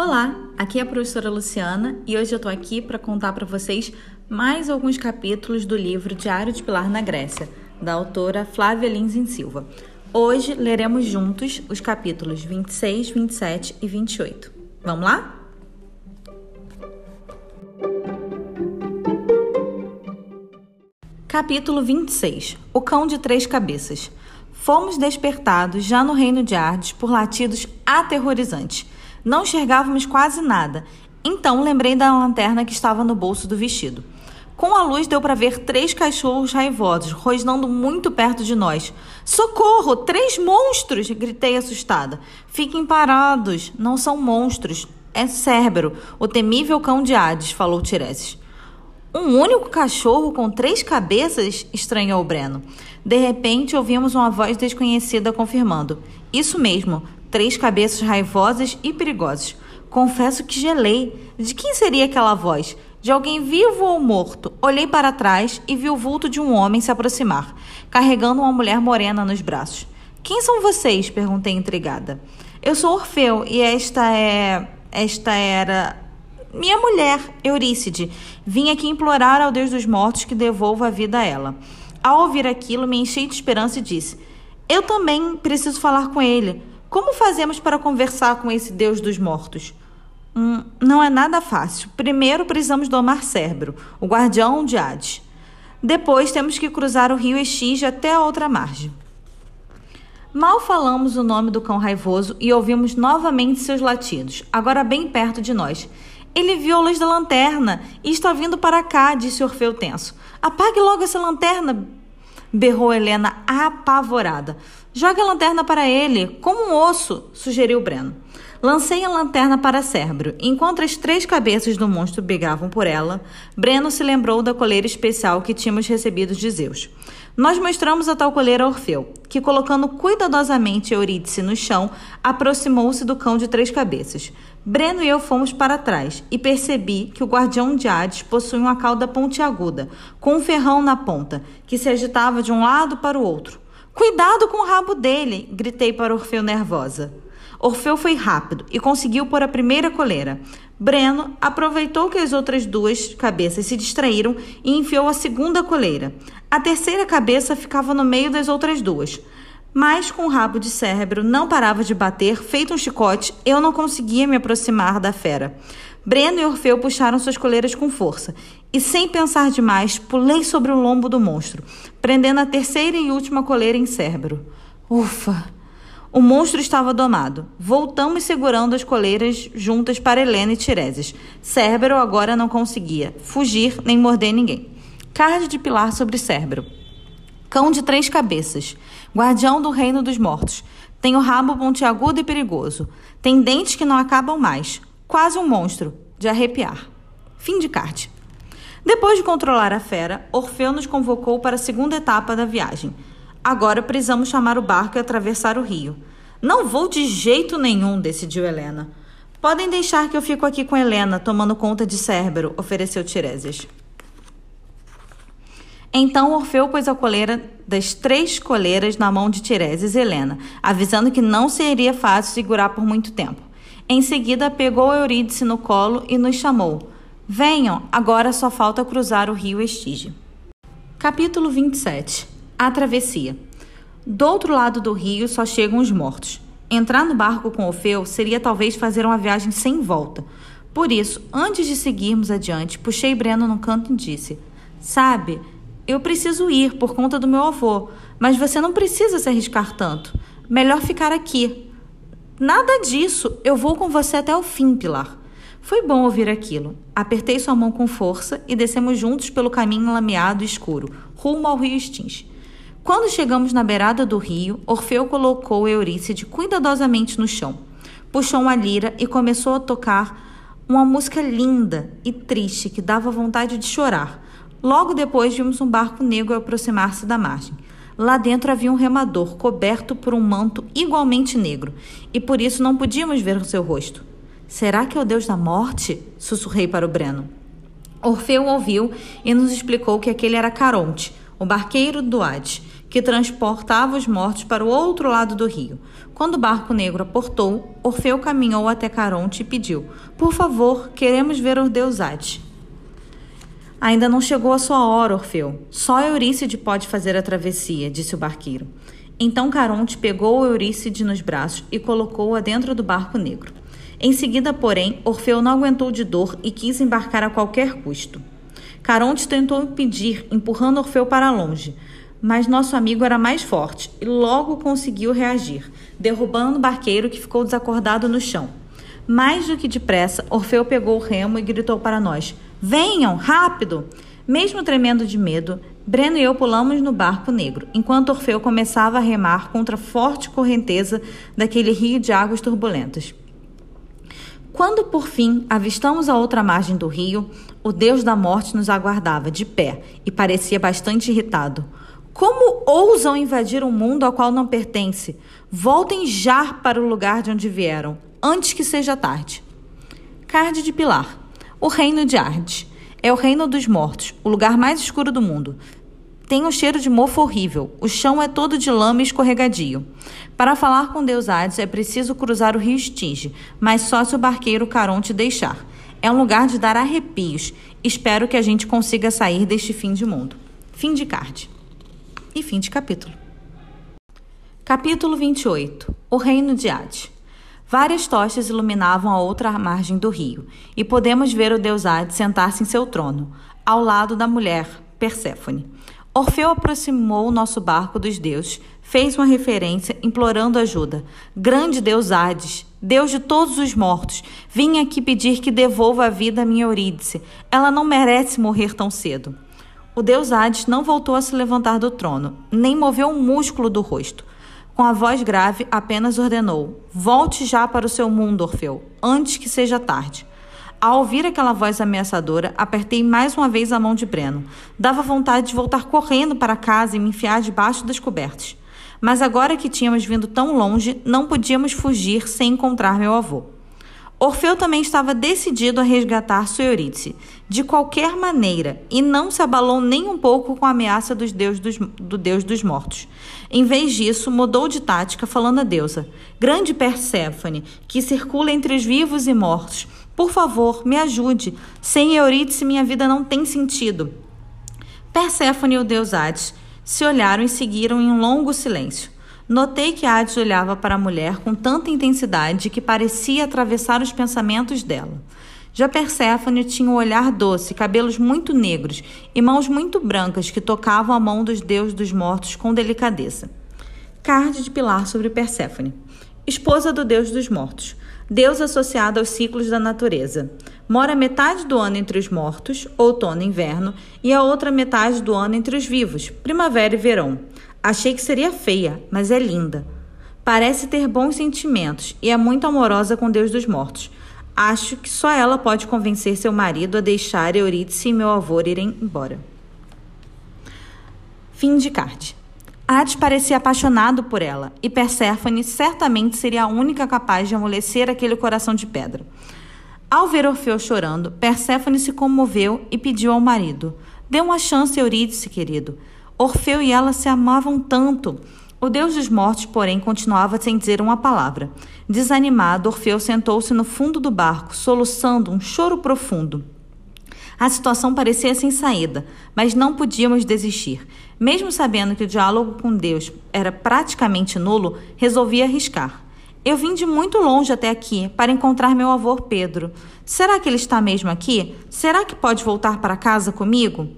Olá, aqui é a professora Luciana e hoje eu tô aqui para contar para vocês mais alguns capítulos do livro Diário de Pilar na Grécia, da autora Flávia Lins em Silva. Hoje leremos juntos os capítulos 26, 27 e 28. Vamos lá? Capítulo 26 O cão de três cabeças. Fomos despertados já no reino de Ardes por latidos aterrorizantes. Não enxergávamos quase nada. Então lembrei da lanterna que estava no bolso do vestido. Com a luz deu para ver três cachorros raivosos rosnando muito perto de nós. Socorro! Três monstros! gritei assustada. Fiquem parados, não são monstros. É Cérbero, o temível cão de Hades, falou Tireses. Um único cachorro com três cabeças? estranhou Breno. De repente, ouvimos uma voz desconhecida confirmando: Isso mesmo, três cabeças raivosas e perigosas. Confesso que gelei. De quem seria aquela voz? De alguém vivo ou morto? Olhei para trás e vi o vulto de um homem se aproximar, carregando uma mulher morena nos braços. Quem são vocês? perguntei intrigada. Eu sou Orfeu e esta é. Esta era minha mulher, Eurícide, vim aqui implorar ao Deus dos mortos que devolva a vida a ela. Ao ouvir aquilo, me enchei de esperança e disse: Eu também preciso falar com ele. Como fazemos para conversar com esse Deus dos mortos? Hum, não é nada fácil. Primeiro precisamos domar Cérbero, o guardião de Hades. Depois temos que cruzar o rio Estige até a outra margem. Mal falamos o nome do cão raivoso e ouvimos novamente seus latidos, agora bem perto de nós. Ele viu a luz da lanterna e está vindo para cá, disse Orfeu tenso. Apague logo essa lanterna, berrou Helena apavorada. Jogue a lanterna para ele, como um osso, sugeriu Breno. Lancei a lanterna para Cérbro. Enquanto as três cabeças do monstro brigavam por ela, Breno se lembrou da coleira especial que tínhamos recebido de Zeus. Nós mostramos a tal coleira a Orfeu, que, colocando cuidadosamente Eurídice no chão, aproximou-se do cão de três cabeças. Breno e eu fomos para trás e percebi que o guardião de Hades possui uma cauda pontiaguda, com um ferrão na ponta, que se agitava de um lado para o outro. Cuidado com o rabo dele! gritei para Orfeu nervosa. Orfeu foi rápido e conseguiu pôr a primeira coleira. Breno aproveitou que as outras duas cabeças se distraíram e enfiou a segunda coleira. A terceira cabeça ficava no meio das outras duas. Mas com o rabo de cérebro não parava de bater, feito um chicote, eu não conseguia me aproximar da fera. Breno e Orfeu puxaram suas coleiras com força, e sem pensar demais, pulei sobre o lombo do monstro, prendendo a terceira e última coleira em cérebro. Ufa! O monstro estava domado. Voltamos segurando as coleiras juntas para Helena e Tireses. Cérbero agora não conseguia fugir nem morder ninguém. Card de pilar sobre Cérbero. Cão de três cabeças. Guardião do reino dos mortos. Tem o rabo pontiagudo e perigoso. Tem dentes que não acabam mais. Quase um monstro. De arrepiar. Fim de card. Depois de controlar a fera, Orfeu nos convocou para a segunda etapa da viagem. Agora precisamos chamar o barco e atravessar o rio. Não vou de jeito nenhum, decidiu Helena. Podem deixar que eu fico aqui com Helena, tomando conta de Cérbero, ofereceu Tiresias. Então Orfeu pôs a coleira das três coleiras na mão de Tiresias e Helena, avisando que não seria fácil segurar por muito tempo. Em seguida, pegou Eurídice no colo e nos chamou. Venham, agora só falta cruzar o rio Estige. Capítulo 27 a travessia. Do outro lado do rio só chegam os mortos. Entrar no barco com Orfeu seria talvez fazer uma viagem sem volta. Por isso, antes de seguirmos adiante, puxei Breno no canto e disse: Sabe, eu preciso ir por conta do meu avô, mas você não precisa se arriscar tanto. Melhor ficar aqui. Nada disso, eu vou com você até o fim, Pilar. Foi bom ouvir aquilo. Apertei sua mão com força e descemos juntos pelo caminho lameado e escuro, rumo ao rio Stins. Quando chegamos na beirada do rio, Orfeu colocou Eurícide cuidadosamente no chão. Puxou uma lira e começou a tocar uma música linda e triste que dava vontade de chorar. Logo depois vimos um barco negro aproximar-se da margem. Lá dentro havia um remador coberto por um manto igualmente negro, e por isso não podíamos ver o seu rosto. Será que é o deus da morte? sussurrei para o Breno. Orfeu ouviu e nos explicou que aquele era Caronte, o barqueiro do Hades, que transportava os mortos para o outro lado do rio. Quando o barco negro aportou, Orfeu caminhou até Caronte e pediu: Por favor, queremos ver os deuses. Ainda não chegou a sua hora, Orfeu. Só Eurícide pode fazer a travessia, disse o barqueiro. Então Caronte pegou Eurícide nos braços e colocou-a dentro do barco negro. Em seguida, porém, Orfeu não aguentou de dor e quis embarcar a qualquer custo. Caronte tentou impedir, empurrando Orfeu para longe, mas nosso amigo era mais forte e logo conseguiu reagir, derrubando o barqueiro que ficou desacordado no chão. Mais do que depressa, Orfeu pegou o remo e gritou para nós: Venham, rápido! Mesmo tremendo de medo, Breno e eu pulamos no barco negro, enquanto Orfeu começava a remar contra a forte correnteza daquele rio de águas turbulentas. Quando por fim avistamos a outra margem do rio, o deus da morte nos aguardava de pé e parecia bastante irritado. Como ousam invadir um mundo ao qual não pertence? Voltem já para o lugar de onde vieram, antes que seja tarde. Card de Pilar. O reino de Ardes. É o reino dos mortos, o lugar mais escuro do mundo. Tem um cheiro de mofo horrível. O chão é todo de lama e escorregadio. Para falar com Deus Hades é preciso cruzar o rio Estige, mas só se o barqueiro Caronte deixar. É um lugar de dar arrepios. Espero que a gente consiga sair deste fim de mundo. Fim de card. E fim de capítulo. Capítulo 28 O Reino de Hades Várias tochas iluminavam a outra margem do rio, e podemos ver o deus Hades sentar-se em seu trono, ao lado da mulher, Perséfone. Orfeu aproximou o nosso barco dos deuses, fez uma referência implorando ajuda. Grande deus Hades, Deus de todos os mortos, vim aqui pedir que devolva a vida a minha Eurídice. Ela não merece morrer tão cedo. O deus Hades não voltou a se levantar do trono, nem moveu um músculo do rosto. Com a voz grave, apenas ordenou: Volte já para o seu mundo, Orfeu, antes que seja tarde. Ao ouvir aquela voz ameaçadora, apertei mais uma vez a mão de Breno. Dava vontade de voltar correndo para casa e me enfiar debaixo das cobertas. Mas agora que tínhamos vindo tão longe, não podíamos fugir sem encontrar meu avô. Orfeu também estava decidido a resgatar sua Eurídice, de qualquer maneira, e não se abalou nem um pouco com a ameaça dos deus dos, do deus dos mortos. Em vez disso, mudou de tática, falando a deusa, grande Perséfone, que circula entre os vivos e mortos, por favor, me ajude. Sem Eurídice, minha vida não tem sentido. Perséfone e o deus Hades se olharam e seguiram em um longo silêncio. Notei que Hades olhava para a mulher com tanta intensidade que parecia atravessar os pensamentos dela. Já Perséfone tinha um olhar doce, cabelos muito negros e mãos muito brancas que tocavam a mão dos deuses dos mortos com delicadeza. Card de Pilar sobre Perséfone. Esposa do deus dos mortos. Deus associado aos ciclos da natureza. Mora metade do ano entre os mortos, outono e inverno, e a outra metade do ano entre os vivos, primavera e verão. Achei que seria feia, mas é linda. Parece ter bons sentimentos e é muito amorosa com Deus dos mortos. Acho que só ela pode convencer seu marido a deixar Eurídice e meu avô irem embora. Fim de card. Hades parecia apaixonado por ela, e Perséfone certamente seria a única capaz de amolecer aquele coração de pedra. Ao ver Orfeu chorando, Perséfone se comoveu e pediu ao marido: Dê uma chance, Eurídice, querido. Orfeu e ela se amavam tanto. O deus dos mortos, porém, continuava sem dizer uma palavra. Desanimado, Orfeu sentou-se no fundo do barco, soluçando um choro profundo. A situação parecia sem saída, mas não podíamos desistir. Mesmo sabendo que o diálogo com Deus era praticamente nulo, resolvi arriscar. Eu vim de muito longe até aqui para encontrar meu avô Pedro. Será que ele está mesmo aqui? Será que pode voltar para casa comigo?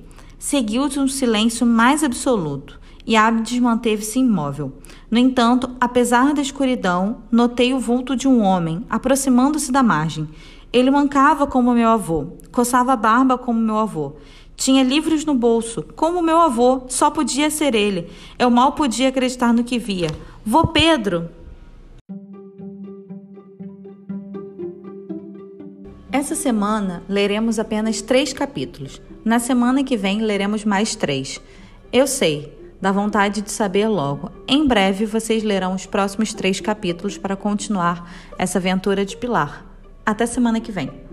Seguiu-se um silêncio mais absoluto e Abdes manteve-se imóvel. No entanto, apesar da escuridão, notei o vulto de um homem aproximando-se da margem. Ele mancava como meu avô, coçava a barba como meu avô. Tinha livros no bolso, como meu avô, só podia ser ele. Eu mal podia acreditar no que via. Vô Pedro! Essa semana leremos apenas três capítulos. Na semana que vem leremos mais três. Eu sei, dá vontade de saber logo. Em breve vocês lerão os próximos três capítulos para continuar essa aventura de Pilar. Até semana que vem.